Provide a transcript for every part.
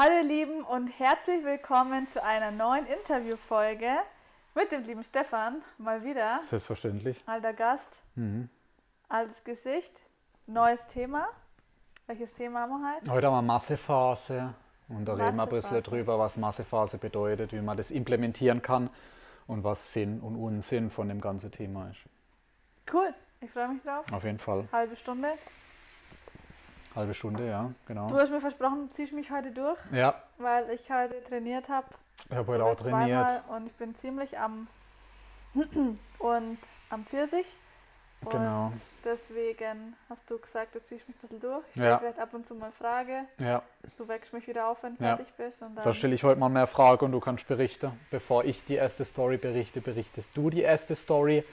Hallo ihr Lieben und herzlich willkommen zu einer neuen Interviewfolge mit dem lieben Stefan. Mal wieder. Selbstverständlich. Alter Gast, Mhm. altes Gesicht, neues Thema. Welches Thema haben wir heute? Heute haben wir Massephase und da reden wir ein bisschen drüber, was Massephase bedeutet, wie man das implementieren kann und was Sinn und Unsinn von dem ganzen Thema ist. Cool, ich freue mich drauf. Auf jeden Fall. Halbe Stunde. Halbe Stunde, ja, genau. Du hast mir versprochen, du ziehst mich heute durch, Ja, weil ich heute trainiert habe. ich habe heute auch trainiert. und ich bin ziemlich am und am Pfirsich. Und Genau. deswegen hast du gesagt, du ziehst mich ein bisschen durch. Ich stelle Ja. vielleicht ab und zu mal Frage. Ja, Du wächst mich wieder auf, wenn du Ja. fertig bist. Und dann da stelle ich heute mal mehr Fragen und du kannst berichten. Bevor ich die erste Story berichte, berichtest du die erste Story.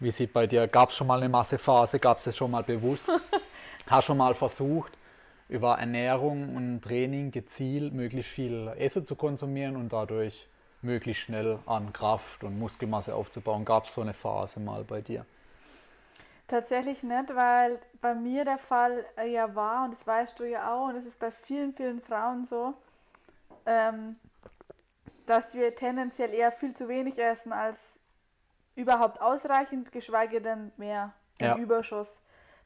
Wie sieht bei dir, gab es schon mal eine Massephase, gab es es schon mal bewusst? Hast schon mal versucht, über Ernährung und Training gezielt möglichst viel Essen zu konsumieren und dadurch möglichst schnell an Kraft und Muskelmasse aufzubauen? Gab es so eine Phase mal bei dir? Tatsächlich nicht, weil bei mir der Fall äh, ja war, und das weißt du ja auch, und das ist bei vielen, vielen Frauen so, ähm, dass wir tendenziell eher viel zu wenig essen als überhaupt ausreichend, geschweige denn mehr im Ja. Überschuss.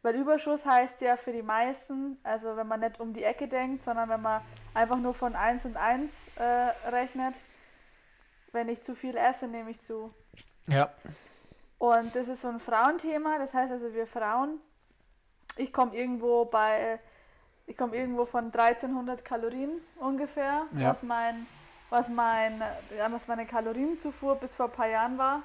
Weil Überschuss heißt ja für die meisten, also wenn man nicht um die Ecke denkt, sondern wenn man einfach nur von 1 und 1 äh, rechnet, wenn ich zu viel esse, nehme ich zu. Ja. Und das ist so ein Frauenthema, das heißt also wir Frauen, ich komme irgendwo bei, ich komme irgendwo von 1300 Kalorien ungefähr, Ja. was mein, was mein, was meine Kalorienzufuhr bis vor ein paar Jahren war,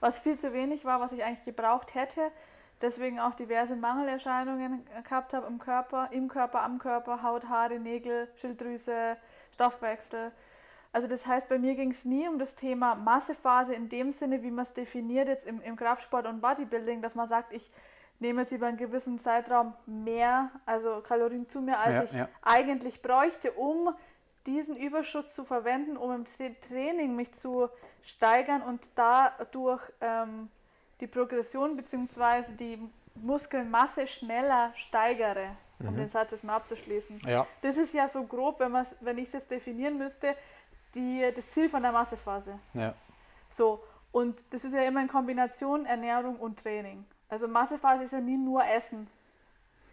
was viel zu wenig war, was ich eigentlich gebraucht hätte, deswegen auch diverse Mangelerscheinungen gehabt habe im Körper, im Körper, am Körper, Haut, Haare, Nägel, Schilddrüse, Stoffwechsel. Also das heißt, bei mir ging es nie um das Thema Massephase in dem Sinne, wie man es definiert jetzt im, im Kraftsport und Bodybuilding, dass man sagt, ich nehme jetzt über einen gewissen Zeitraum mehr, also Kalorien zu mir, als Ja, ich ja. eigentlich bräuchte, um diesen Überschuss zu verwenden, um im Tra- Training mich zu steigern und dadurch ähm, die Progression bzw. die Muskelmasse schneller steigere, um den Satz jetzt mal abzuschließen. Ja, Das ist ja so grob, wenn, wenn ich es jetzt definieren müsste, die, das Ziel von der Massephase. ja. So, und das ist ja immer in Kombination Ernährung und Training. Also Massephase ist ja nie nur Essen.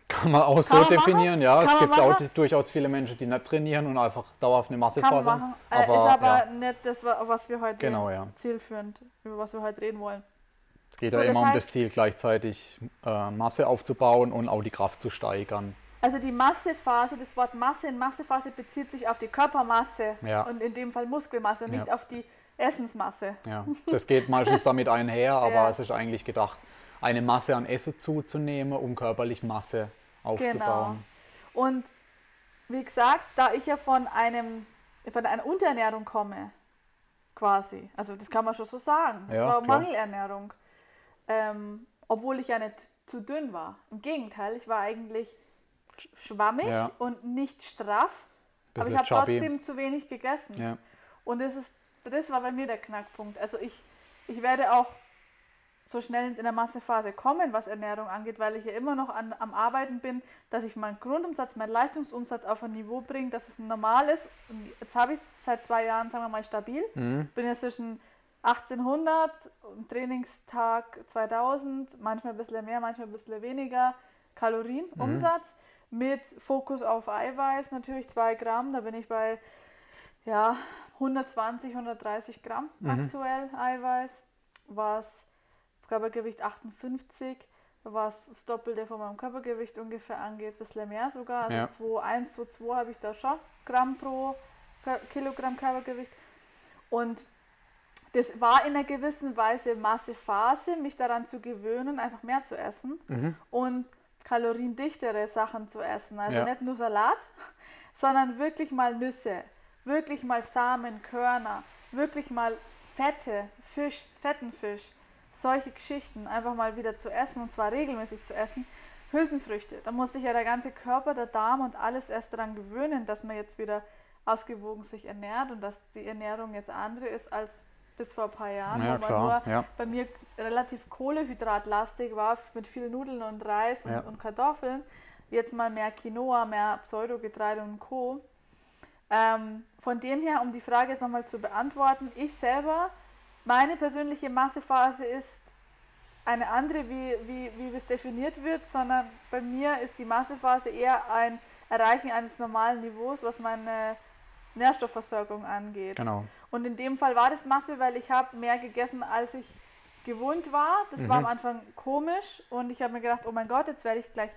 Kann man auch so Kann man definieren, machen. ja. Kann es gibt auch machen. durchaus viele Menschen, die nicht trainieren und einfach dauerhaft eine Massephase machen. haben. Äh, ist aber ja, nicht das, wa- was wir heute Genau, ja. zielführend, über was wir heute reden wollen. Es geht So, ja das immer um das heißt- Ziel, gleichzeitig äh, Masse aufzubauen und auch die Kraft zu steigern. Also die Massephase, das Wort Masse in Massephase bezieht sich auf die Körpermasse Ja. und in dem Fall Muskelmasse und Ja. nicht auf die Essensmasse. Ja, das geht meistens damit einher, aber Ja. es ist eigentlich gedacht, eine Masse an Essen zuzunehmen, um körperlich Masse aufzubauen. Genau. Und wie gesagt, da ich ja von einem von einer Unterernährung komme, quasi, also das kann man schon so sagen, das Ja, war klar. Mangelernährung, ähm, obwohl ich ja nicht zu dünn war. Im Gegenteil, ich war eigentlich sch- schwammig Ja. und nicht straff, aber ich habe trotzdem zu wenig gegessen. Ja. Und das, ist, das war bei mir der Knackpunkt. Also ich, ich werde auch so schnell in der Massephase kommen, was Ernährung angeht, weil ich ja immer noch an, am Arbeiten bin, dass ich meinen Grundumsatz, meinen Leistungsumsatz auf ein Niveau bringe, dass es normal ist. Und jetzt habe ich es seit zwei Jahren, sagen wir mal, stabil. Mhm. Bin jetzt zwischen 1800 und Trainingstag 2000, manchmal ein bisschen mehr, manchmal ein bisschen weniger Kalorien Umsatz mit Fokus auf Eiweiß, natürlich 2 Gramm, da bin ich bei ja, 120, 130 Gramm aktuell Eiweiß, was Körpergewicht 58, was das Doppelte von meinem Körpergewicht ungefähr angeht, ein bisschen mehr sogar, also Ja. 2,1, 2,2 habe ich da schon Gramm pro Kilogramm Körpergewicht. Und das war in einer gewissen Weise Massephase, mich daran zu gewöhnen, einfach mehr zu essen Mhm. und kaloriendichtere Sachen zu essen. Also Ja. nicht nur Salat, sondern wirklich mal Nüsse, wirklich mal Samen, Körner, wirklich mal Fette, Fisch, fetten Fisch, solche Geschichten einfach mal wieder zu essen und zwar regelmäßig zu essen. Hülsenfrüchte, da muss sich ja der ganze Körper, der Darm und alles erst daran gewöhnen, dass man jetzt wieder ausgewogen sich ernährt und dass die Ernährung jetzt andere ist als bis vor ein paar Jahren, Ja, wo man klar, nur ja. bei mir relativ kohlehydratlastig war mit vielen Nudeln und Reis und, Ja. und Kartoffeln. Jetzt mal mehr Quinoa, mehr Pseudogetreide und Co. Ähm, von dem her, um die Frage jetzt nochmal zu beantworten, ich selber, meine persönliche Massephase ist eine andere, wie, wie, wie es definiert wird, sondern bei mir ist die Massephase eher ein Erreichen eines normalen Niveaus, was meine Nährstoffversorgung angeht. Genau. Und in dem Fall war das Masse, weil ich habe mehr gegessen, als ich gewohnt war. Das mhm. war am Anfang komisch und ich habe mir gedacht, oh mein Gott, jetzt werde ich gleich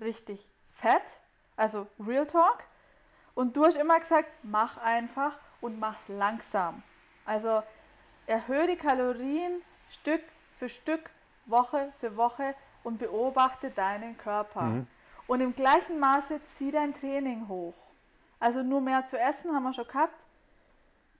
richtig fett. Also Real Talk. Und du hast immer gesagt, mach einfach und mach's langsam. Also erhöhe die Kalorien Stück für Stück, Woche für Woche und beobachte deinen Körper. Mhm. Und im gleichen Maße zieh dein Training hoch. Also nur mehr zu essen haben wir schon gehabt.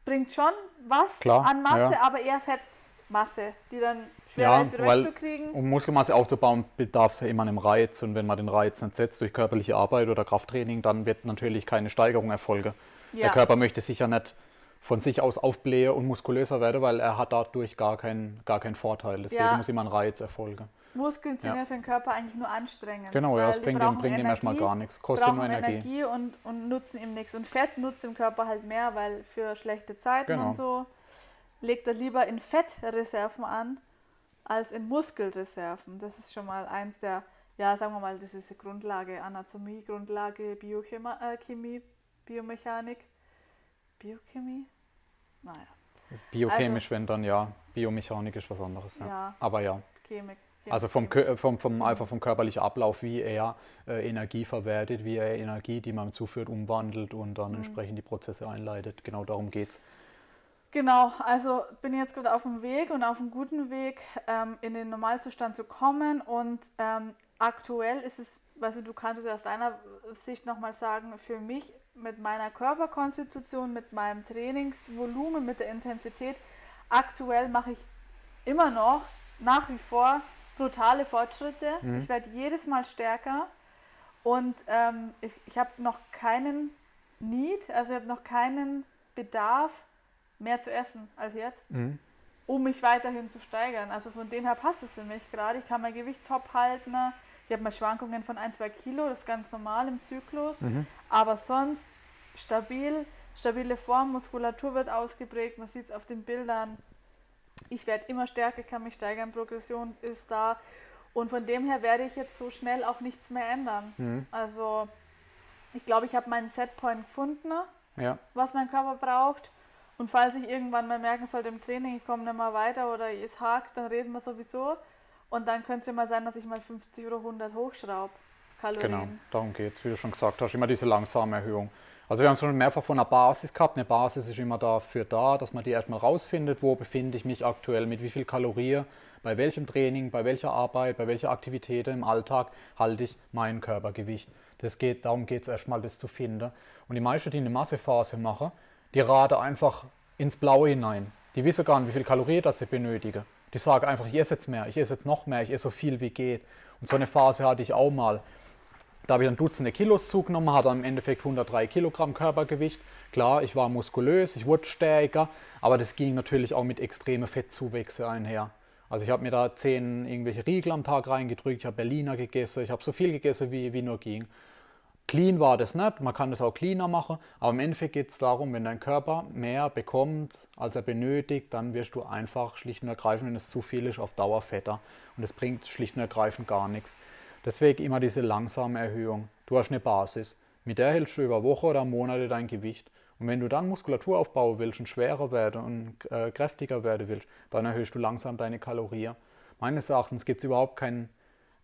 Bringt schon was Klar, an Masse, ja. aber eher Fettmasse, die dann schwer ja, ist wieder weil, wegzukriegen. Um Muskelmasse aufzubauen, bedarf es ja immer einem Reiz. Und wenn man den Reiz nicht setzt durch körperliche Arbeit oder Krafttraining, dann wird natürlich keine Steigerung erfolgen. Ja. Der Körper möchte sich ja nicht von sich aus aufblähen und muskulöser werden, weil er hat dadurch gar keinen, gar keinen Vorteil. Deswegen ja. muss immer ein Reiz erfolgen. Muskeln sind ja. ja für den Körper eigentlich nur anstrengend. Genau, ja, das bringt, ihm, bringt ihm erstmal gar nichts. Kostet nur Energie. Energie und, und nutzen ihm nichts. Und Fett nutzt dem Körper halt mehr, weil für schlechte Zeiten genau. und so legt er lieber in Fettreserven an, als in Muskelreserven. Das ist schon mal eins der, ja, sagen wir mal, das ist die Grundlage Anatomie, Grundlage Biochemie, äh, Biomechanik, Biochemie, naja. Biochemisch, also, wenn dann ja, Biomechanik ist was anderes. Ja. ja Aber ja. Chemik. Also vom, vom, vom, einfach vom körperlichen Ablauf, wie er äh, Energie verwertet, wie er Energie, die man zuführt, umwandelt und dann mhm. entsprechend die Prozesse einleitet. Genau darum geht es. Genau, also bin jetzt gerade auf dem Weg und auf einem guten Weg, ähm, in den Normalzustand zu kommen. Und ähm, aktuell ist es, du, du kannst es aus deiner Sicht nochmal sagen, für mich mit meiner Körperkonstitution, mit meinem Trainingsvolumen, mit der Intensität, aktuell mache ich immer noch nach wie vor brutale Fortschritte. Mhm. Ich werde jedes Mal stärker und ähm, ich, ich habe noch keinen Need, also ich habe noch keinen Bedarf, mehr zu essen als jetzt, mhm. um mich weiterhin zu steigern. Also von dem her passt es für mich gerade. Ich kann mein Gewicht top halten. Ich habe mal Schwankungen von 1, 2 Kilo, das ist ganz normal im Zyklus. Mhm. Aber sonst stabil, stabile Form, Muskulatur wird ausgeprägt. Man sieht es auf den Bildern ich werde immer stärker, kann mich steigern, Progression ist da. Und von dem her werde ich jetzt so schnell auch nichts mehr ändern. Mhm. Also ich glaube, ich habe meinen Setpoint gefunden, ja. was mein Körper braucht. Und falls ich irgendwann mal merken sollte im Training, ich komme nicht mehr weiter oder es hakt, dann reden wir sowieso. Und dann könnte es ja mal sein, dass ich mal 50 oder 100 hochschraube. Kalorien. Genau, darum geht es, wie du schon gesagt hast, immer diese langsame Erhöhung. Also wir haben schon mehrfach von einer Basis gehabt. Eine Basis ist immer dafür da, dass man die erstmal rausfindet, wo befinde ich mich aktuell, mit wie viel Kalorien, bei welchem Training, bei welcher Arbeit, bei welcher Aktivität im Alltag halte ich mein Körpergewicht. Das geht, darum geht es erstmal, das zu finden. Und die meisten, die eine Massephase machen, die raten einfach ins Blaue hinein. Die wissen gar nicht, wie viel Kalorien das sie benötigen. Die sagen einfach, ich esse jetzt mehr, ich esse jetzt noch mehr, ich esse so viel wie geht. Und so eine Phase hatte ich auch mal. Da habe ich dann Dutzende Kilos zugenommen, hatte im Endeffekt 103 Kilogramm Körpergewicht. Klar, ich war muskulös, ich wurde stärker, aber das ging natürlich auch mit extremen Fettzuwächse einher. Also ich habe mir da zehn irgendwelche Riegel am Tag reingedrückt, ich habe Berliner gegessen, ich habe so viel gegessen, wie, wie nur ging. Clean war das nicht, man kann das auch cleaner machen, aber im Endeffekt geht es darum, wenn dein Körper mehr bekommt, als er benötigt, dann wirst du einfach schlicht und ergreifend, wenn es zu viel ist, auf Dauer fetter. Und das bringt schlicht und ergreifend gar nichts. Deswegen immer diese langsame Erhöhung. Du hast eine Basis. Mit der hältst du über Wochen oder Monate dein Gewicht. Und wenn du dann Muskulatur aufbauen willst und schwerer werden und äh, kräftiger werden willst, dann erhöhst du langsam deine Kalorien. Meines Erachtens gibt es überhaupt kein,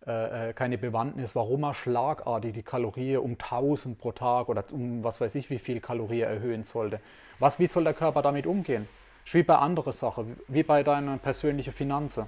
äh, äh, keine Bewandtnis, warum man schlagartig die Kalorien um 1000 pro Tag oder um was weiß ich wie viel Kalorien erhöhen sollte. Was, wie soll der Körper damit umgehen? ist wie bei anderen Sachen, wie bei deiner persönlichen Finanzen.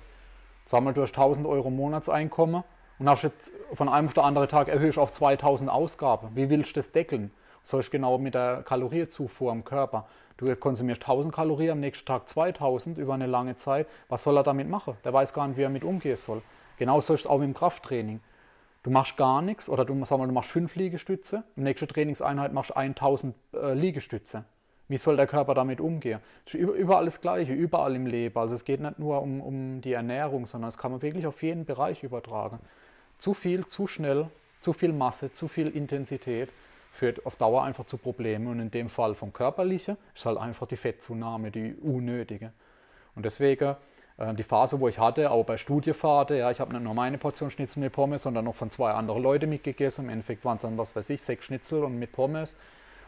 Sag mal, du hast 1000 Euro Monatseinkommen und hast jetzt von einem auf den anderen Tag erhöhst auf 2000 Ausgaben. Wie willst du das deckeln? So ist genau mit der Kaloriezufuhr im Körper. Du konsumierst 1000 Kalorien, am nächsten Tag 2000 über eine lange Zeit. Was soll er damit machen? Der weiß gar nicht, wie er mit umgehen soll. Genauso ist es auch dem Krafttraining. Du machst gar nichts oder du, sag mal, du machst 5 Liegestütze, im nächsten Trainingseinheit machst du 1000 äh, Liegestütze. Wie soll der Körper damit umgehen? Das ist überall das Gleiche, überall im Leben. Also es geht nicht nur um, um die Ernährung, sondern es kann man wirklich auf jeden Bereich übertragen. Zu viel, zu schnell, zu viel Masse, zu viel Intensität führt auf Dauer einfach zu Problemen. Und in dem Fall vom Körperlichen ist halt einfach die Fettzunahme, die unnötige. Und deswegen äh, die Phase, wo ich hatte, auch bei Studiefahrten, ja, ich habe nicht nur meine Portion Schnitzel mit Pommes, sondern noch von zwei anderen Leuten mitgegessen. Im Endeffekt waren es dann, was weiß ich, sechs Schnitzel und mit Pommes.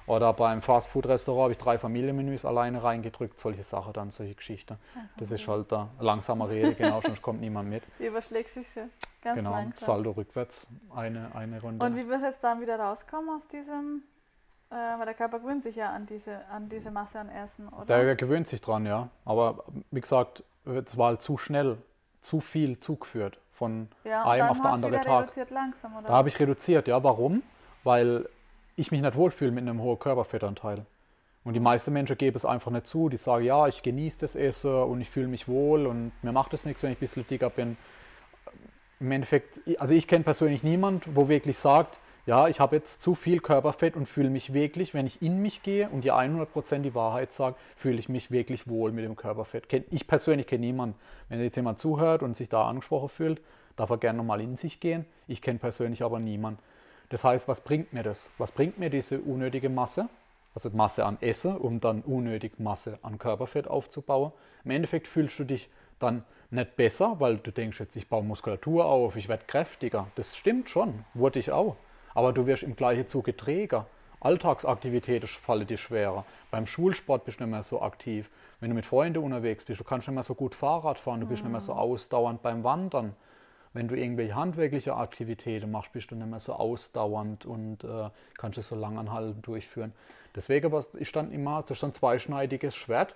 Oder beim Fastfood-Restaurant habe ich drei Familienmenüs alleine reingedrückt, solche Sachen dann, solche Geschichten. Also das ist halt da langsamer Rede, genau, sonst kommt niemand mit. Überschlägst dich ganz genau, langsam. Saldo rückwärts, eine, eine Runde. Und wie wirst du jetzt dann wieder rauskommen aus diesem, äh, weil der Körper gewöhnt sich ja an diese, an diese Masse an Essen, oder? Der gewöhnt sich dran, ja. Aber wie gesagt, es war halt zu schnell, zu viel zugeführt von ja, einem auf den anderen Tag. reduziert langsam, oder? Da habe ich reduziert, ja. Warum? Weil ich mich nicht wohlfühle mit einem hohen Körperfettanteil. Und die meisten Menschen geben es einfach nicht zu. Die sagen, ja, ich genieße das Essen und ich fühle mich wohl und mir macht es nichts, wenn ich ein bisschen dicker bin. Im Endeffekt, also ich kenne persönlich niemand, wo wirklich sagt, ja, ich habe jetzt zu viel Körperfett und fühle mich wirklich, wenn ich in mich gehe und die 100% die Wahrheit sage, fühle ich mich wirklich wohl mit dem Körperfett. Ich persönlich kenne niemanden. Wenn jetzt jemand zuhört und sich da angesprochen fühlt, darf er gerne nochmal in sich gehen. Ich kenne persönlich aber niemanden. Das heißt, was bringt mir das? Was bringt mir diese unnötige Masse? Also Masse an Essen, um dann unnötig Masse an Körperfett aufzubauen. Im Endeffekt fühlst du dich dann nicht besser, weil du denkst jetzt, ich baue Muskulatur auf, ich werde kräftiger. Das stimmt schon, wurde ich auch. Aber du wirst im gleichen Zuge träger. Alltagsaktivitäten fallen dir schwerer. Beim Schulsport bist du nicht mehr so aktiv. Wenn du mit Freunden unterwegs bist, du kannst nicht mehr so gut Fahrrad fahren, du bist nicht mehr so ausdauernd beim Wandern. Wenn du irgendwelche handwerkliche Aktivitäten machst, bist du nicht mehr so ausdauernd und äh, kannst es so langanhaltend durchführen. Deswegen was ist dann immer, das ist ein zweischneidiges Schwert,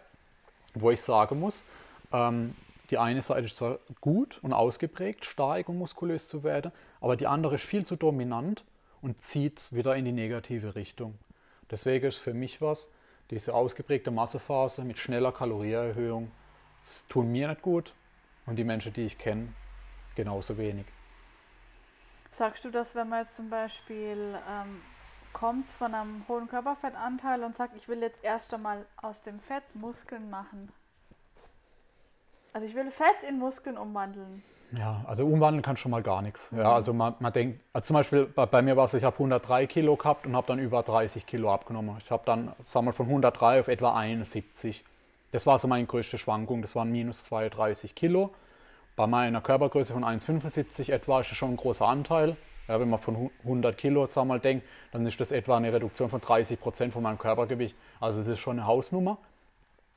wo ich sagen muss, ähm, die eine Seite ist zwar gut und ausgeprägt, stark und muskulös zu werden, aber die andere ist viel zu dominant und zieht es wieder in die negative Richtung. Deswegen ist für mich was, diese ausgeprägte Massephase mit schneller Kalorieerhöhung, es tun mir nicht gut und die Menschen, die ich kenne, genauso wenig. Sagst du, dass wenn man jetzt zum Beispiel ähm, kommt von einem hohen Körperfettanteil und sagt, ich will jetzt erst einmal aus dem Fett Muskeln machen? Also ich will Fett in Muskeln umwandeln. Ja, also umwandeln kann schon mal gar nichts. Ja, also man, man denkt, also zum Beispiel bei, bei mir war es, ich habe 103 Kilo gehabt und habe dann über 30 Kilo abgenommen. Ich habe dann, sagen wir, von 103 auf etwa 71. Das war so meine größte Schwankung, das waren minus 32 Kilo. Bei meiner Körpergröße von 1,75 etwa ist das schon ein großer Anteil. Ja, wenn man von 100 Kilo mal, denkt, dann ist das etwa eine Reduktion von 30 Prozent von meinem Körpergewicht. Also das ist schon eine Hausnummer.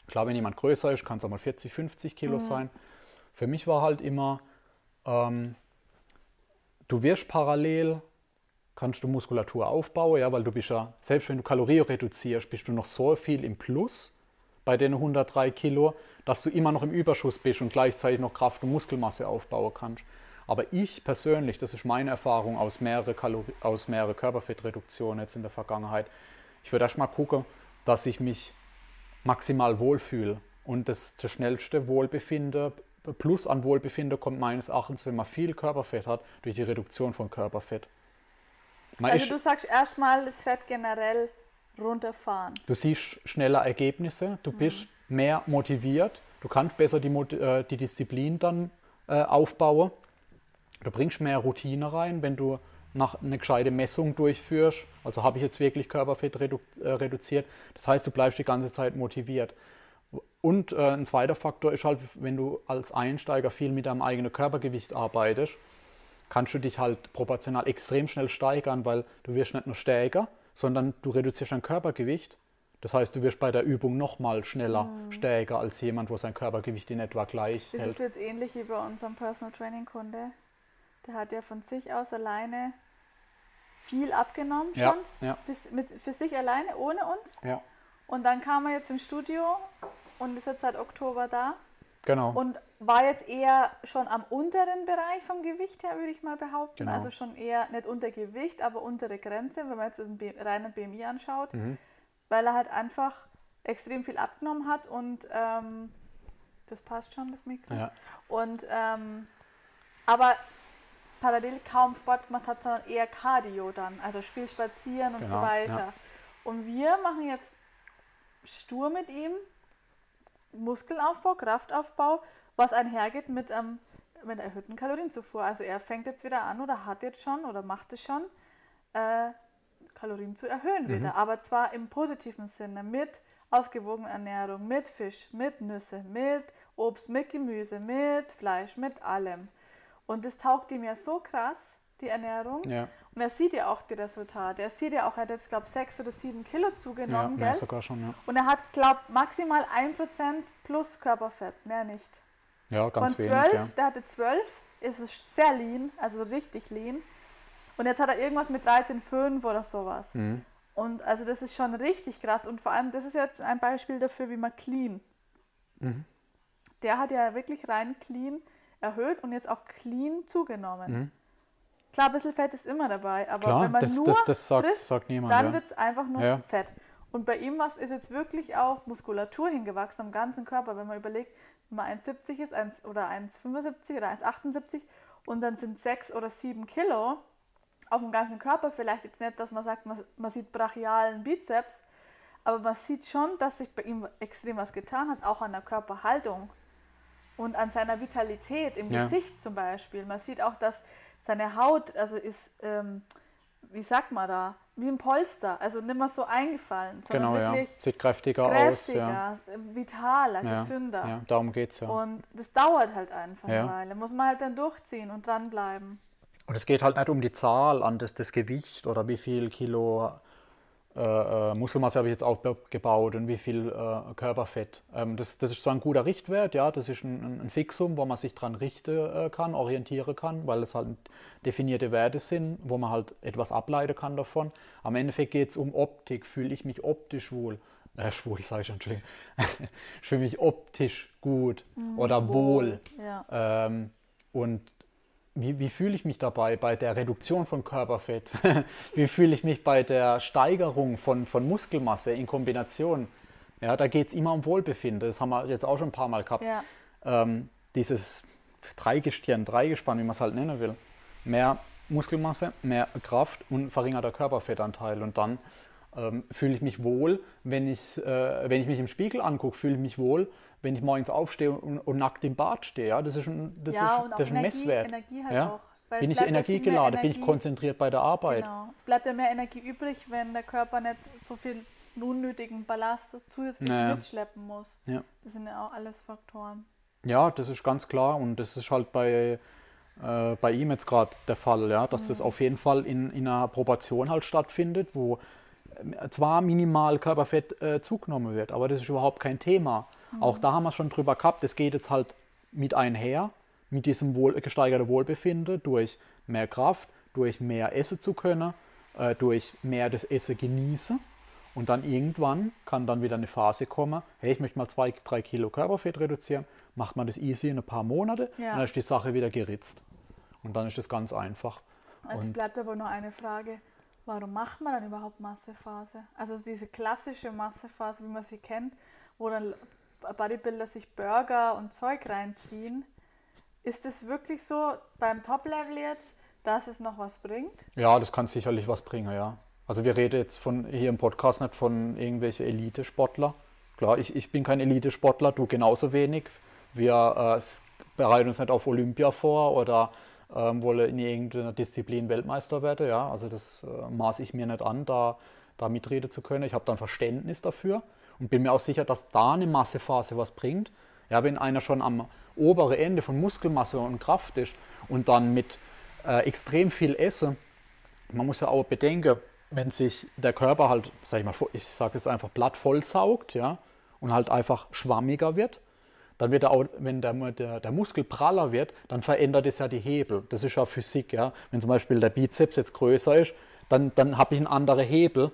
Klar, wenn jemand größer ist, kann es auch mal 40, 50 Kilo sein. Für mich war halt immer, ähm, du wirst parallel, kannst du Muskulatur aufbauen, ja, weil du bist ja, selbst wenn du Kalorien reduzierst, bist du noch so viel im Plus bei den 103 Kilo, dass du immer noch im Überschuss bist und gleichzeitig noch Kraft und Muskelmasse aufbauen kannst. Aber ich persönlich, das ist meine Erfahrung aus mehreren, Kalori aus mehrere Körperfettreduktionen jetzt in der Vergangenheit, ich würde erst mal gucken, dass ich mich maximal wohlfühle. Und das, das schnellste Wohlbefinden, Plus an Wohlbefinden kommt meines Erachtens, wenn man viel Körperfett hat, durch die Reduktion von Körperfett. Man Also du sagst erstmal das Fett generell runterfahren. Du siehst schneller Ergebnisse, du bist mehr motiviert, du kannst besser die, äh, die Disziplin dann äh, aufbauen. Du bringst mehr Routine rein, wenn du nach eine gescheite Messung durchführst. Also habe ich jetzt wirklich Körperfett redu äh, reduziert. Das heißt, du bleibst die ganze Zeit motiviert. Und äh, ein zweiter Faktor ist halt, wenn du als Einsteiger viel mit deinem eigenen Körpergewicht arbeitest, kannst du dich halt proportional extrem schnell steigern, weil du wirst nicht nur stärker, sondern du reduzierst dein Körpergewicht. Das heißt, du wirst bei der Übung nochmal schneller stärker als jemand, wo sein Körpergewicht in etwa gleich Das hält. ist jetzt ähnlich wie bei unserem Personal Training Kunde. Der hat ja von sich aus alleine viel abgenommen schon. Ja, ja, Für, mit, für sich alleine, ohne uns. ja, Und dann kam er jetzt im Studio und ist jetzt seit Oktober da. Genau. Und war jetzt eher schon am unteren Bereich vom Gewicht her, würde ich mal behaupten. Genau. Also schon eher nicht unter Gewicht, aber untere Grenze, wenn man jetzt den reinen BMI anschaut. Mhm. Weil er halt einfach extrem viel abgenommen hat und ähm, das passt schon, das Mikro. ja. Und ähm, aber parallel kaum Sport gemacht hat, sondern eher Cardio dann, also viel spazieren und so Genau, weiter. ja. Und wir machen jetzt stur mit ihm Muskelaufbau, Kraftaufbau, was einhergeht mit, ähm, mit einer erhöhten Kalorienzufuhr. Also er fängt jetzt wieder an oder hat jetzt schon oder macht es schon, äh, Kalorien zu erhöhen Mhm. wieder. Aber zwar im positiven Sinne, mit ausgewogener Ernährung, mit Fisch, mit Nüsse, mit Obst, mit Gemüse, mit Fleisch, mit allem. Und das taugt ihm ja so krass, die Ernährung. Ja, Und er sieht ja auch die Resultate. Er sieht ja auch, er hat jetzt, glaube ich, sechs oder sieben Kilo ja, zugenommen, mehr gell? sogar schon, ja. Und er hat, glaube ich, maximal 1% plus Körperfett, mehr nicht. Ja, ganz Von 12, ja. der hatte 12, ist es sehr lean, also richtig lean. Und jetzt hat er irgendwas mit 13,5 oder sowas. Mhm. Und also das ist schon richtig krass. Und vor allem, das ist jetzt ein Beispiel dafür, wie man clean. Mhm. Der hat ja wirklich rein clean erhöht und jetzt auch clean zugenommen. Mhm. Klar, ein bisschen Fett ist immer dabei, aber Klar, wenn man das- nur das- das sagt- frisst, sagt niemand, dann ja. wird es einfach nur Ja. Fett. Und bei ihm was ist jetzt wirklich auch Muskulatur hingewachsen am ganzen Körper, wenn man überlegt, wenn man 1,70 ist 1, oder 1,75 oder 1,78 und dann sind 6 oder 7 Kilo auf dem ganzen Körper, vielleicht jetzt nicht, dass man sagt, man, man sieht brachialen Bizeps, aber man sieht schon, dass sich bei ihm extrem was getan hat, auch an der Körperhaltung und an seiner Vitalität im Ja. Gesicht zum Beispiel. Man sieht auch, dass seine Haut, also ist, ähm, wie sagt man da, wie ein Polster, also nicht mehr so eingefallen, sondern Genau, ja. wirklich Sieht kräftiger kräftiger, aus, ja. vitaler, Ja, gesünder. ja. Darum geht's ja. Und das dauert halt einfach Ja. eine Weile. Muss man halt dann durchziehen und dranbleiben. Und es geht halt nicht um die Zahl an das, das Gewicht oder wie viel Kilo äh, äh, Muskelmasse habe ich jetzt aufgebaut und wie viel äh, Körperfett. Ähm, das, das ist so ein guter Richtwert, ja, das ist ein, ein- Fixum, wo man sich dran richten äh, kann, orientieren kann, weil es halt definierte Werte sind, wo man halt etwas ableiten kann davon. Am Endeffekt geht es um Optik, fühle ich mich optisch wohl. Äh, schwul, sage ich schon, Entschuldigung. ich fühle mich optisch gut oder wohl. Ja. Ähm, und wie, wie fühle ich mich dabei bei der Reduktion von Körperfett? wie fühle ich mich bei der Steigerung von, von Muskelmasse in Kombination? Ja, da geht es immer um Wohlbefinden. Das haben wir jetzt auch schon ein paar Mal gehabt. ja. Ähm, dieses Dreigestirn, Dreigespann, wie man es halt nennen will. Mehr Muskelmasse, mehr Kraft und verringerter Körperfettanteil. Und dann ähm, fühle ich mich wohl, wenn ich, äh, wenn ich mich im Spiegel angucke, fühle ich mich wohl, wenn ich morgens aufstehe und, und nackt im Bad stehe. Ja? Das ist ein, das ja, ist, und auch das ist ein Energie, Messwert. Energie halt ja? auch. Bin ich energiegeladen? Bin ich Energie- konzentriert bei der Arbeit? Genau. Es bleibt ja mehr Energie übrig, wenn der Körper nicht so viel unnötigen Ballast zusätzlich Naja. mitschleppen muss. Ja. Das sind ja auch alles Faktoren. Ja, das ist ganz klar und das ist halt bei, äh, bei ihm jetzt gerade der Fall, ja, dass das auf jeden Fall in, in einer Proportion halt stattfindet, wo äh, zwar minimal Körperfett äh, zugenommen wird, aber das ist überhaupt kein Thema. Auch da haben wir schon drüber gehabt, es geht jetzt halt mit einher, mit diesem wohl, gesteigerten Wohlbefinden durch mehr Kraft, durch mehr essen zu können, äh, durch mehr das Essen genießen. Und dann irgendwann kann dann wieder eine Phase kommen, hey, ich möchte mal zwei, drei Kilo Körperfett reduzieren, macht man das easy in ein paar Monate Ja. und dann ist die Sache wieder geritzt. Und dann ist es ganz einfach. Jetzt Und- bleibt aber nur eine Frage. Warum macht man dann überhaupt Massephase? Also diese klassische Massephase, wie man sie kennt, wo dann Bodybuilder sich Burger und Zeug reinziehen. Ist es wirklich so beim Top-Level jetzt, dass es noch was bringt? Ja, das kann sicherlich was bringen, ja. Also wir reden jetzt von hier im Podcast nicht von irgendwelche Elite-Sportler. Klar, ich, ich bin kein Elite-Sportler, du genauso wenig. Wir äh, bereiten uns nicht auf Olympia vor oder ähm, wollen in irgendeiner Disziplin Weltmeister werden. Ja, also das äh, maße ich mir nicht an, da, da mitreden zu können. Ich habe dann Verständnis dafür und bin mir auch sicher, dass da eine Massephase was bringt. Ja, wenn einer schon am oberen Ende von Muskelmasse und Kraft ist und dann mit äh, extrem viel esse, man muss ja auch bedenken, wenn sich der Körper halt, sag ich mal, ich sage jetzt einfach platt vollsaugt, ja, und halt einfach schwammiger wird, dann wird er auch, wenn der, der, der Muskel praller wird, dann verändert es ja die Hebel. Das ist ja Physik, ja. Wenn zum Beispiel der Bizeps jetzt größer ist, dann, dann habe ich einen anderen Hebel,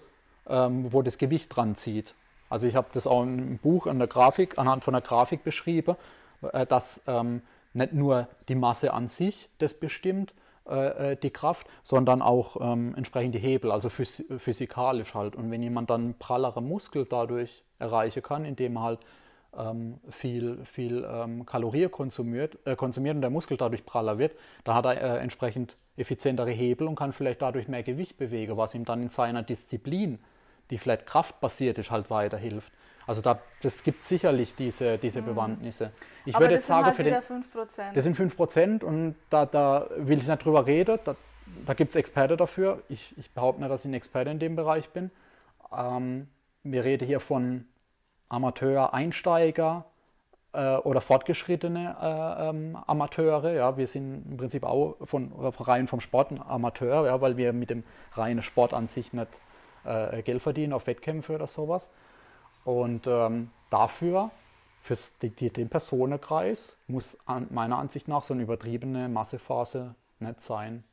ähm, wo das Gewicht dran zieht. Also ich habe das auch im Buch an der Grafik, anhand von der Grafik beschrieben, äh, dass ähm, nicht nur die Masse an sich das bestimmt, äh, äh, die Kraft, sondern auch ähm, entsprechend die Hebel, also phys physikalisch halt. Und wenn jemand dann prallere Muskel dadurch erreichen kann, indem er halt ähm, viel, viel ähm, Kalorien konsumiert, äh, konsumiert und der Muskel dadurch praller wird, dann hat er äh, entsprechend effizientere Hebel und kann vielleicht dadurch mehr Gewicht bewegen, was ihm dann in seiner Disziplin, die vielleicht kraftbasiert ist, halt weiterhilft. Also da, das gibt sicherlich diese, diese Bewandtnisse. Ich Aber würde das jetzt sagen, sind halt für den, wieder 5%. das sind 5% und da, da will ich nicht drüber reden. Da, da gibt es Experte dafür. Ich, ich behaupte nicht, dass ich ein Experte in dem Bereich bin. Ähm, wir reden hier von Amateur, Einsteiger äh, oder fortgeschrittene äh, ähm, Amateure. Ja, wir sind im Prinzip auch von rein vom Sport ein Amateur, ja, weil wir mit dem reinen Sport an sich nicht äh, Geld verdienen auf Wettkämpfe oder sowas. Und ähm, dafür, für den Personenkreis, muss an, meiner Ansicht nach so eine übertriebene Massephase nicht sein,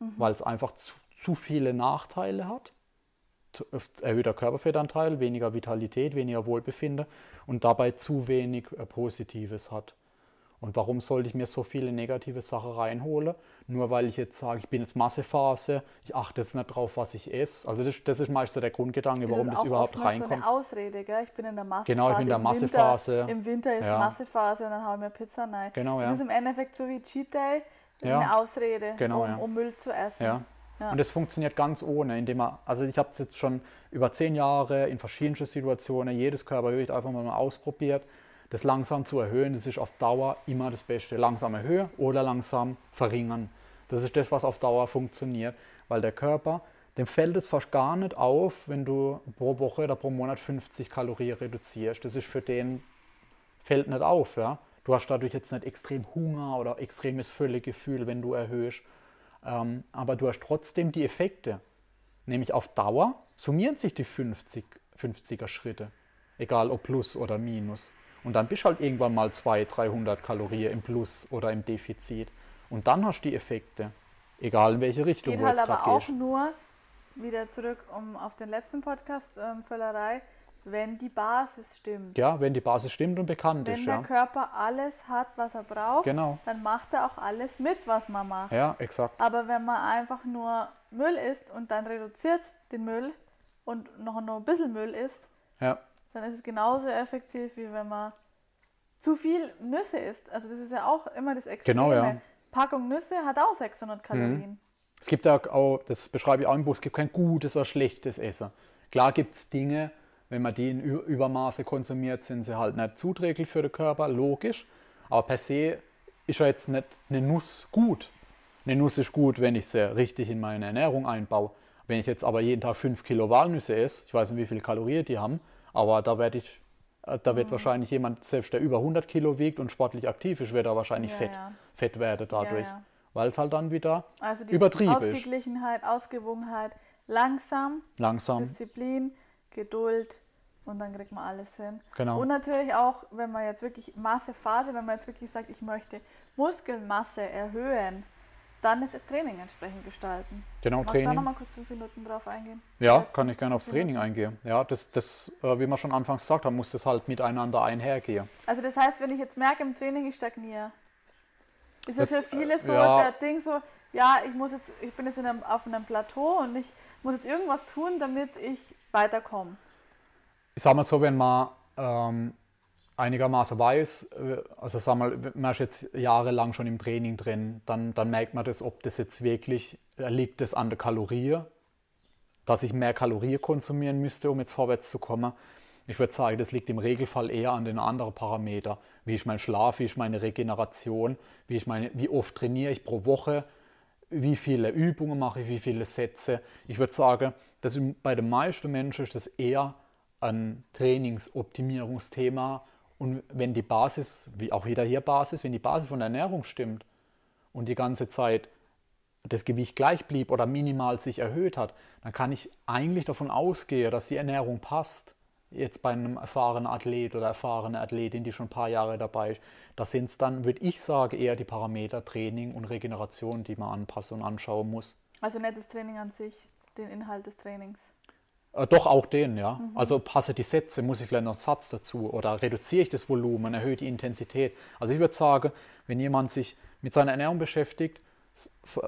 mhm. weil es einfach zu, zu viele Nachteile hat erhöhter Körperfettanteil, weniger Vitalität, weniger Wohlbefinden und dabei zu wenig äh, Positives hat. Und warum sollte ich mir so viele negative Sachen reinholen? Nur weil ich jetzt sage, ich bin jetzt Massephase, ich achte jetzt nicht drauf, was ich esse. Also das, das ist meistens der Grundgedanke, warum das, das überhaupt reinkommt. Das ist so eine Ausrede, gell? Ich bin in der Massephase. Genau, ich bin in der Massephase. Im Winter, Im Winter ist ja. Massephase und dann haue ich mir Pizza rein. Genau, ja. Das ist im Endeffekt so wie Cheat Day, ja. eine Ausrede, genau, um, ja. um Müll zu essen. Ja. Ja. Und das funktioniert ganz ohne, indem man, also ich habe es jetzt schon über zehn Jahre in verschiedenen Situationen, jedes Körpergewicht einfach mal ausprobiert. Das langsam zu erhöhen, das ist auf Dauer immer das Beste. Langsam erhöhen oder langsam verringern. Das ist das, was auf Dauer funktioniert, weil der Körper, dem fällt es fast gar nicht auf, wenn du pro Woche oder pro Monat 50 Kalorien reduzierst. Das ist für den, fällt nicht auf. Ja? Du hast dadurch jetzt nicht extrem Hunger oder extremes Völlegefühl, wenn du erhöhst. Ähm, aber du hast trotzdem die Effekte. Nämlich auf Dauer summieren sich die 50, 50er Schritte. Egal ob Plus oder Minus. Und dann bist du halt irgendwann mal 200, 300 Kalorien im Plus oder im Defizit. Und dann hast du die Effekte. Egal in welche Richtung Geht du halt jetzt aber auch gehst. nur wieder zurück um auf den letzten Podcast ähm, Völlerei wenn die Basis stimmt. Ja, wenn die Basis stimmt und bekannt wenn ist. Wenn der ja. Körper alles hat, was er braucht, genau. dann macht er auch alles mit, was man macht. Ja, exakt. Aber wenn man einfach nur Müll isst und dann reduziert den Müll und noch, noch ein bisschen Müll isst, ja. Dann ist es genauso effektiv, wie wenn man zu viel Nüsse isst. Also das ist ja auch immer das Extreme. Genau, ja. Packung Nüsse hat auch 600 Kalorien. Mhm. Es gibt ja auch, das beschreibe ich auch im Buch, es gibt kein gutes oder schlechtes Essen. Klar gibt es Dinge, wenn man die in Übermaße konsumiert, sind sie halt nicht zuträglich für den Körper, logisch. Aber per se ist ja jetzt nicht eine Nuss gut. Eine Nuss ist gut, wenn ich sie richtig in meine Ernährung einbaue. Wenn ich jetzt aber jeden Tag 5 Kilo Walnüsse esse, ich weiß nicht, wie viele Kalorien die haben, aber da werde ich äh, da wird mhm. wahrscheinlich jemand, selbst der über 100 Kilo wiegt und sportlich aktiv ist, wird er wahrscheinlich ja, fett, ja. fett werden dadurch. Ja, Weil es halt dann wieder also die übertrieben ist. Ausgeglichenheit, Ausgewogenheit, langsam, langsam, Disziplin, Geduld und dann kriegt man alles hin. Genau. Und natürlich auch, wenn man jetzt wirklich Massephase, wenn man jetzt wirklich sagt, ich möchte Muskelmasse erhöhen, dann ist das Training entsprechend gestalten. Genau, Magst Training. du da nochmal kurz fünf Minuten drauf eingehen? Ja, kann ich gerne aufs Training eingehen. Ja, das, das äh, wie wir schon anfangs gesagt haben, muss das halt miteinander einhergehen. Also das heißt, wenn ich jetzt merke im Training, ich stagniere, ist ja für viele so ja. der Ding so, ja, ich muss jetzt, ich bin jetzt einem, auf einem Plateau und ich muss jetzt irgendwas tun, damit ich weiterkomme. Ich sag mal so, wenn man ähm, einigermaßen weiß, äh, also sag mal, man ist jetzt jahrelang schon im Training drin, dann, dann merkt man das, ob das jetzt wirklich, äh, liegt das an der Kalorie, dass ich mehr Kalorien konsumieren müsste, um jetzt vorwärts zu kommen. Ich würde sagen, das liegt im Regelfall eher an den anderen Parametern, wie ich meinen Schlaf, wie ich meine Regeneration, wie, ich meine, wie oft trainiere ich pro Woche, wie viele Übungen mache ich, wie viele Sätze. Ich würde sagen, dass bei den meisten Menschen ist das eher ein Trainingsoptimierungsthema und wenn die Basis, wie auch wieder hier Basis, wenn die Basis von der Ernährung stimmt und die ganze Zeit das Gewicht gleich blieb oder minimal sich erhöht hat, dann kann ich eigentlich davon ausgehen, dass die Ernährung passt. Jetzt bei einem erfahrenen Athlet oder erfahrene Athletin, die schon ein paar Jahre dabei ist, da sind es dann, würde ich sagen, eher die Parameter Training und Regeneration, die man anpassen und anschauen muss. Also nicht das Training an sich, den Inhalt des Trainings. Äh, doch, auch den, ja. Mhm. Also passe die Sätze, muss ich vielleicht noch einen Satz dazu oder reduziere ich das Volumen, erhöhe die Intensität. Also ich würde sagen, wenn jemand sich mit seiner Ernährung beschäftigt,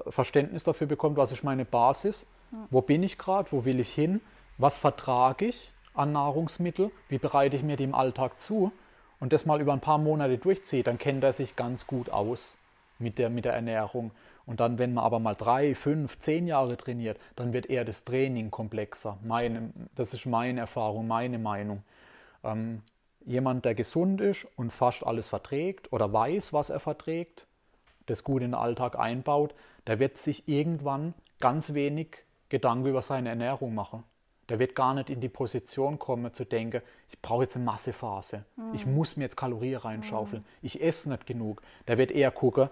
Verständnis dafür bekommt, was ist meine Basis, mhm. wo bin ich gerade, wo will ich hin, was vertrage ich an Nahrungsmittel, wie bereite ich mir die im Alltag zu und das mal über ein paar Monate durchzieht, dann kennt er sich ganz gut aus mit der, mit der Ernährung. Und dann, wenn man aber mal drei, fünf, zehn Jahre trainiert, dann wird eher das Training komplexer. Meine, das ist meine Erfahrung, meine Meinung. Ähm, jemand, der gesund ist und fast alles verträgt oder weiß, was er verträgt, das gut in den Alltag einbaut, der wird sich irgendwann ganz wenig Gedanken über seine Ernährung machen. Der wird gar nicht in die Position kommen zu denken, ich brauche jetzt eine Massephase. Mhm. Ich muss mir jetzt Kalorien reinschaufeln. Mhm. Ich esse nicht genug. Der wird eher gucken,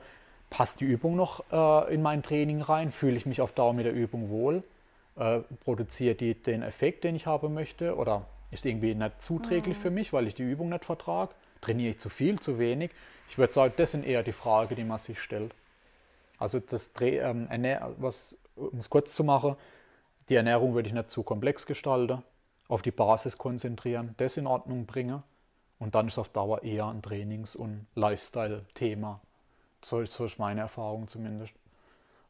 passt die Übung noch äh, in mein Training rein? Fühle ich mich auf Dauer mit der Übung wohl? Äh, produziert die den Effekt, den ich haben möchte? Oder ist irgendwie nicht zuträglich mhm. für mich, weil ich die Übung nicht vertrage? Trainiere ich zu viel, zu wenig? Ich würde sagen, das sind eher die Fragen, die man sich stellt. Also das ähm, was, um es kurz zu machen, die Ernährung würde ich nicht zu komplex gestalten, auf die Basis konzentrieren, das in Ordnung bringen und dann ist auf Dauer eher ein Trainings- und Lifestyle-Thema. So, so ist meine Erfahrung zumindest.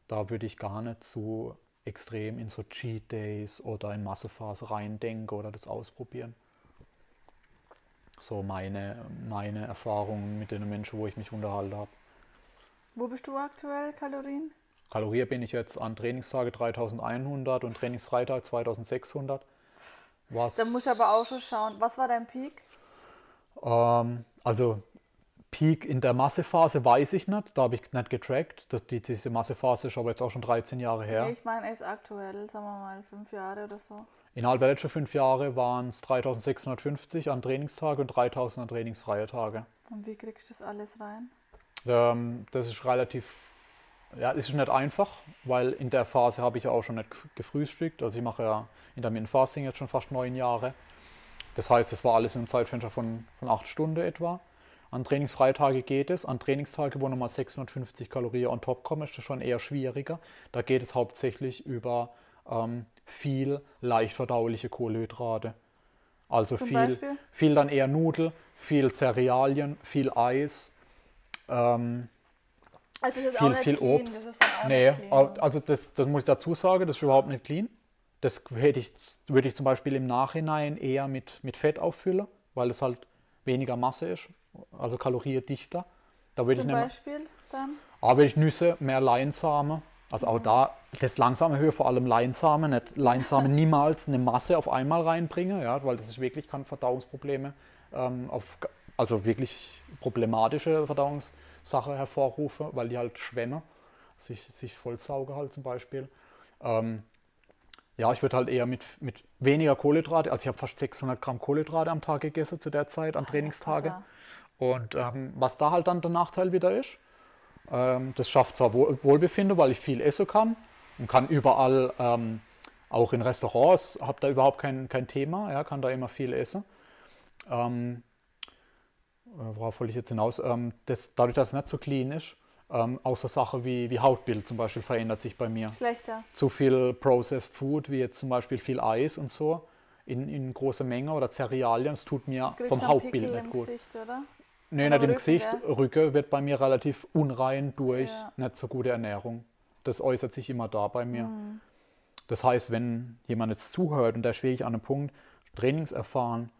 Da würde ich gar nicht so extrem in so Cheat Days oder in Massephase reindenken oder das ausprobieren. So meine, meine Erfahrungen mit den Menschen, wo ich mich unterhalten habe. Wo bist du aktuell, Kalorien? Kalorien bin ich jetzt an Trainingstage 3100 und Trainingsfreitag 2600. Was, da muss ich aber auch schon schauen. Was war dein Peak? Ähm, also Peak in der Massephase weiß ich nicht, da habe ich nicht getrackt. Das, die, diese Massephase ist aber jetzt auch schon 13 Jahre her. Ich meine jetzt aktuell, sagen wir mal fünf Jahre oder so. Innerhalb der letzten fünf Jahre waren es 3650 an Trainingstage und 3000 an trainingsfreie Tage. Und wie kriegst du das alles rein? Ähm, das ist relativ ja, es ist nicht einfach, weil in der Phase habe ich ja auch schon nicht gefrühstückt. Also ich mache ja Intermittent Fasting jetzt schon fast neun Jahre. Das heißt, es war alles in einem Zeitfenster von, von acht Stunden etwa. An Trainingsfreitage geht es. An Trainingstage, wo nochmal 650 Kalorien on top kommen, ist das schon eher schwieriger. Da geht es hauptsächlich über ähm, viel leicht verdauliche Kohlenhydrate. Also viel, viel dann eher Nudel, viel Cerealien, viel Eis. Ähm, also ist das viel, auch nicht viel clean, Obst. Das ist dann auch nee, also das, das muss ich dazu sagen, das ist überhaupt nicht clean. Das hätte ich, würde ich zum Beispiel im Nachhinein eher mit, mit Fett auffüllen, weil es halt weniger Masse ist, also kaloriendichter. Da würde zum ich Beispiel dann? Aber würde ich Nüsse, mehr Leinsamen, also auch mhm. da das langsame Höhe, vor allem Leinsamen, nicht Leinsamen niemals eine Masse auf einmal reinbringen, ja, weil das ist wirklich kann Verdauungsprobleme ähm, auf, also wirklich problematische Verdauungsprobleme Sache hervorrufe, weil die halt schwämme, sich, sich vollsauge halt zum Beispiel. Ähm, ja, ich würde halt eher mit, mit weniger Kohlenhydrate, also ich habe fast 600 Gramm Kohlenhydrate am Tag gegessen zu der Zeit, an ah, Trainingstage. Und ähm, was da halt dann der Nachteil wieder ist, ähm, das schafft zwar Wohl Wohlbefinden, weil ich viel essen kann und kann überall, ähm, auch in Restaurants, habe da überhaupt kein, kein Thema, ja, kann da immer viel essen. Ähm, äh, worauf wollte ich jetzt hinaus, ähm, das, dadurch, dass es nicht so clean ist, ähm, außer Sache wie, wie Hautbild zum Beispiel verändert sich bei mir. Schlechter. Zu viel Processed Food, wie jetzt zum Beispiel viel Eis und so, in, in großer Menge oder Cerealien, das tut mir vom Hautbild Pickel nicht gut. Gesicht, oder? Nee, nicht im Gesicht. Rücke wird bei mir relativ unrein durch ja. nicht so gute Ernährung. Das äußert sich immer da bei mir. Mhm. Das heißt, wenn jemand jetzt zuhört und da schwierig an einem Punkt, Trainingserfahren,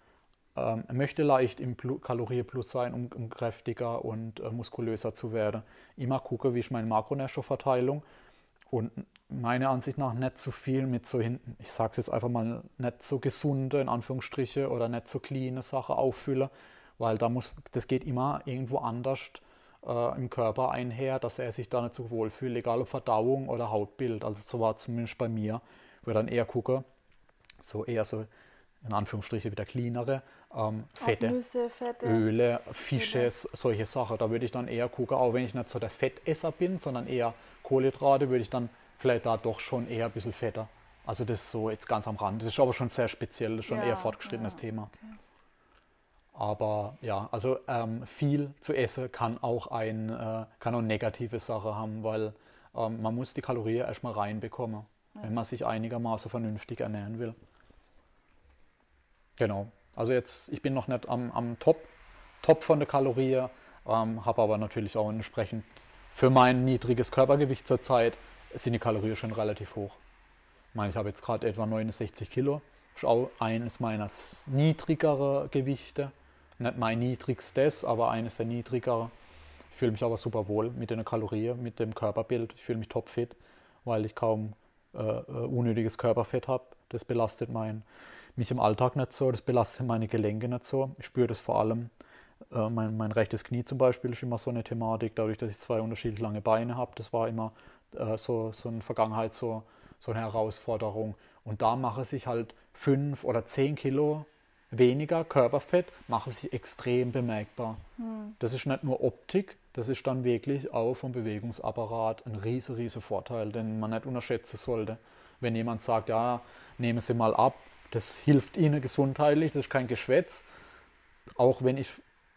ähm, möchte leicht im Kalorienplus sein, um, um kräftiger und äh, muskulöser zu werden. Immer gucke, wie ist meine Makronährstoffverteilung und meiner Ansicht nach nicht zu viel mit so hinten, ich sage es jetzt einfach mal, nicht so gesunde, in Anführungsstriche, oder nicht so cleane Sache auffüllen, weil da muss, das geht immer irgendwo anders äh, im Körper einher, dass er sich da nicht so wohl fühlt, egal ob Verdauung oder Hautbild. Also so war zumindest bei mir, wo ich dann eher gucke, so eher so in Anführungsstriche wieder cleanere ähm, Fette, Nüsse, Fette, Öle, Fische, solche Sachen. Da würde ich dann eher gucken, auch wenn ich nicht so der Fettesser bin, sondern eher Kohlenhydrate, würde ich dann vielleicht da doch schon eher ein bisschen fetter. Also das ist so jetzt ganz am Rand. Das ist aber schon sehr speziell, das ist schon ja, eher fortgeschrittenes ja, Thema. Okay. Aber ja, also ähm, viel zu essen kann auch, ein, äh, kann auch negative Sache haben, weil ähm, man muss die Kalorien erstmal reinbekommen, ja. wenn man sich einigermaßen vernünftig ernähren will. Genau. Also jetzt, ich bin noch nicht am, am Top, Top von der Kalorie, ähm, habe aber natürlich auch entsprechend für mein niedriges Körpergewicht zurzeit sind die Kalorien schon relativ hoch. Ich meine, ich habe jetzt gerade etwa 69 Kilo. Das ist auch eines meiner niedrigeren Gewichte. Nicht mein niedrigstes, aber eines der niedrigeren. Ich fühle mich aber super wohl mit den Kalorien, mit dem Körperbild. Ich fühle mich topfit, weil ich kaum äh, äh unnötiges Körperfett habe. Das belastet mein, mich im Alltag nicht so, das belastet meine Gelenke nicht so. Ich spüre das vor allem, Äh, mein, mein rechtes Knie zum Beispiel ist immer so eine Thematik, dadurch, dass ich zwei unterschiedlich lange Beine habe. Das war immer äh, so, so in der Vergangenheit so, so eine Herausforderung. Und da mache ich halt fünf oder zehn Kilo weniger Körperfett, mache sich extrem bemerkbar. Hm. Das ist nicht nur Optik, das ist dann wirklich auch vom Bewegungsapparat ein riesiger riese Vorteil, den man nicht unterschätzen sollte. Wenn jemand sagt, ja, nehmen Sie mal ab, das hilft Ihnen gesundheitlich, das ist kein Geschwätz. Auch wenn ich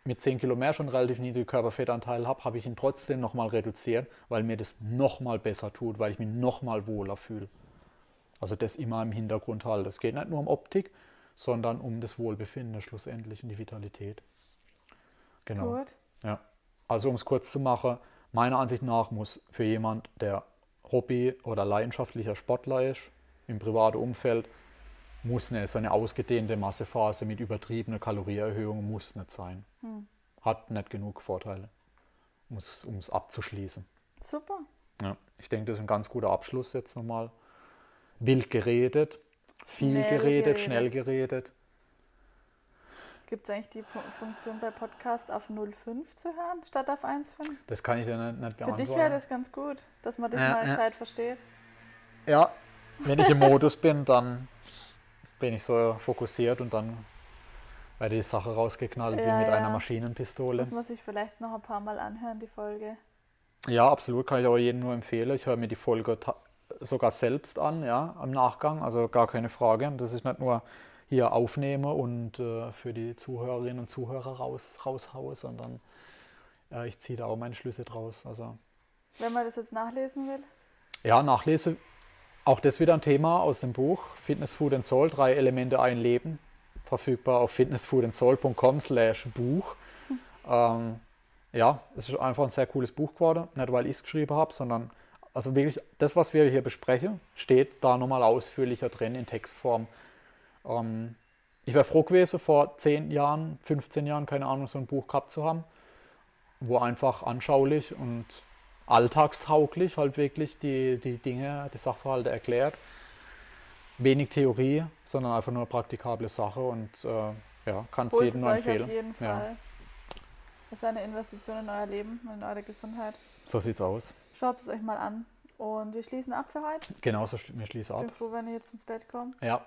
mit 10 Kilo mehr schon relativ niedrigen Körperfettanteil habe, habe ich ihn trotzdem nochmal reduziert, weil mir das nochmal besser tut, weil ich mich nochmal wohler fühle. Also das immer im Hintergrund halten. Es geht nicht nur um Optik, sondern um das Wohlbefinden schlussendlich und die Vitalität. Genau. Gut. Ja. Also um es kurz zu machen, meiner Ansicht nach muss für jemand, der Hobby- oder leidenschaftlicher Sportler ist, im privaten Umfeld, muss nicht so eine ausgedehnte Massephase mit übertriebener Kalorieerhöhung muss nicht sein. Hm. Hat nicht genug Vorteile, um es abzuschließen. Super. Ja, ich denke, das ist ein ganz guter Abschluss jetzt nochmal wild geredet, viel geredet, geredet, schnell geredet. Gibt es eigentlich die Funktion bei Podcast auf 0,5 zu hören, statt auf 1,5? Das kann ich ja nicht, nicht beantworten. Für dich wäre das ganz gut, dass man dich ja, mal gescheit ja. versteht. Ja, wenn ich im Modus bin, dann bin ich so fokussiert und dann werde die Sache rausgeknallt ja, wie mit ja. einer Maschinenpistole. Das muss ich vielleicht noch ein paar Mal anhören, die Folge. Ja, absolut, kann ich auch jedem nur empfehlen. Ich höre mir die Folge sogar selbst an, ja, am Nachgang, also gar keine Frage. Und das ist nicht nur hier aufnehme und äh, für die Zuhörerinnen und Zuhörer raus, raushaue, sondern äh, ich ziehe da auch meine Schlüsse draus. Also, Wenn man das jetzt nachlesen will? Ja, nachlese. Auch das wieder ein Thema aus dem Buch Fitness, Food and Soul, drei Elemente ein Leben. Verfügbar auf fitnessfoodandsol.com slash Buch. Hm. Ähm, ja, es ist einfach ein sehr cooles Buch geworden. Nicht, weil ich es geschrieben habe, sondern also wirklich, das, was wir hier besprechen, steht da nochmal ausführlicher drin in Textform. Ähm, ich wäre froh gewesen, vor 10 Jahren, 15 Jahren, keine Ahnung, so ein Buch gehabt zu haben, wo einfach anschaulich und alltagstauglich halt wirklich die, die Dinge, die Sachverhalte erklärt. Wenig Theorie, sondern einfach nur praktikable Sache und äh, ja, kann es jedem nur empfehlen. Auf jeden Fall. Ja. Das ist eine Investition in euer Leben und in eure Gesundheit. So sieht's aus. Schaut es euch mal an. Und wir schließen ab für heute. Genau, so wir schließen ab. Ich bin froh, wenn ihr jetzt ins Bett kommt. Ja.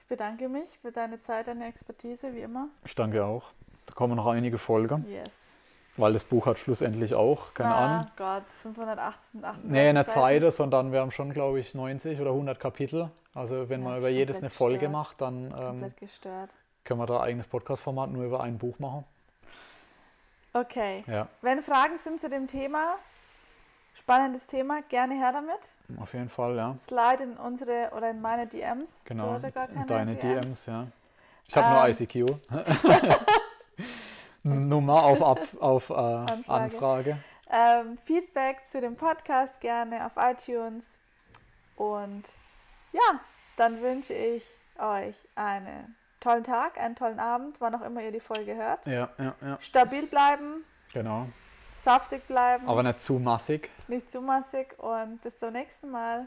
Ich bedanke mich für deine Zeit, deine Expertise, wie immer. Ich danke auch. Da kommen noch einige Folgen. Yes. Weil das Buch hat schlussendlich auch, keine ah, Ahnung. Gott, 518, 38 Nee, nicht Seite, sondern wir haben schon, glaube ich, 90 oder 100 Kapitel. Also wenn ja, man über jedes eine Folge gestört. macht, dann ähm, können wir da eigenes Podcast-Format nur über ein Buch machen. Okay. Ja. Wenn Fragen sind zu dem Thema, spannendes Thema, gerne her damit. Auf jeden Fall, ja. Slide in unsere oder in meine DMs. Genau. in deine DMs. DMs, ja. Ich habe ähm. nur ICQ. Nummer auf, auf, auf äh, Anfrage. Anfrage. Ähm, Feedback zu dem Podcast gerne auf iTunes. Und ja, dann wünsche ich euch einen tollen Tag, einen tollen Abend, wann auch immer ihr die Folge hört. Ja, ja, ja. Stabil bleiben. Genau. Saftig bleiben. Aber nicht zu massig. Nicht zu massig und bis zum nächsten Mal.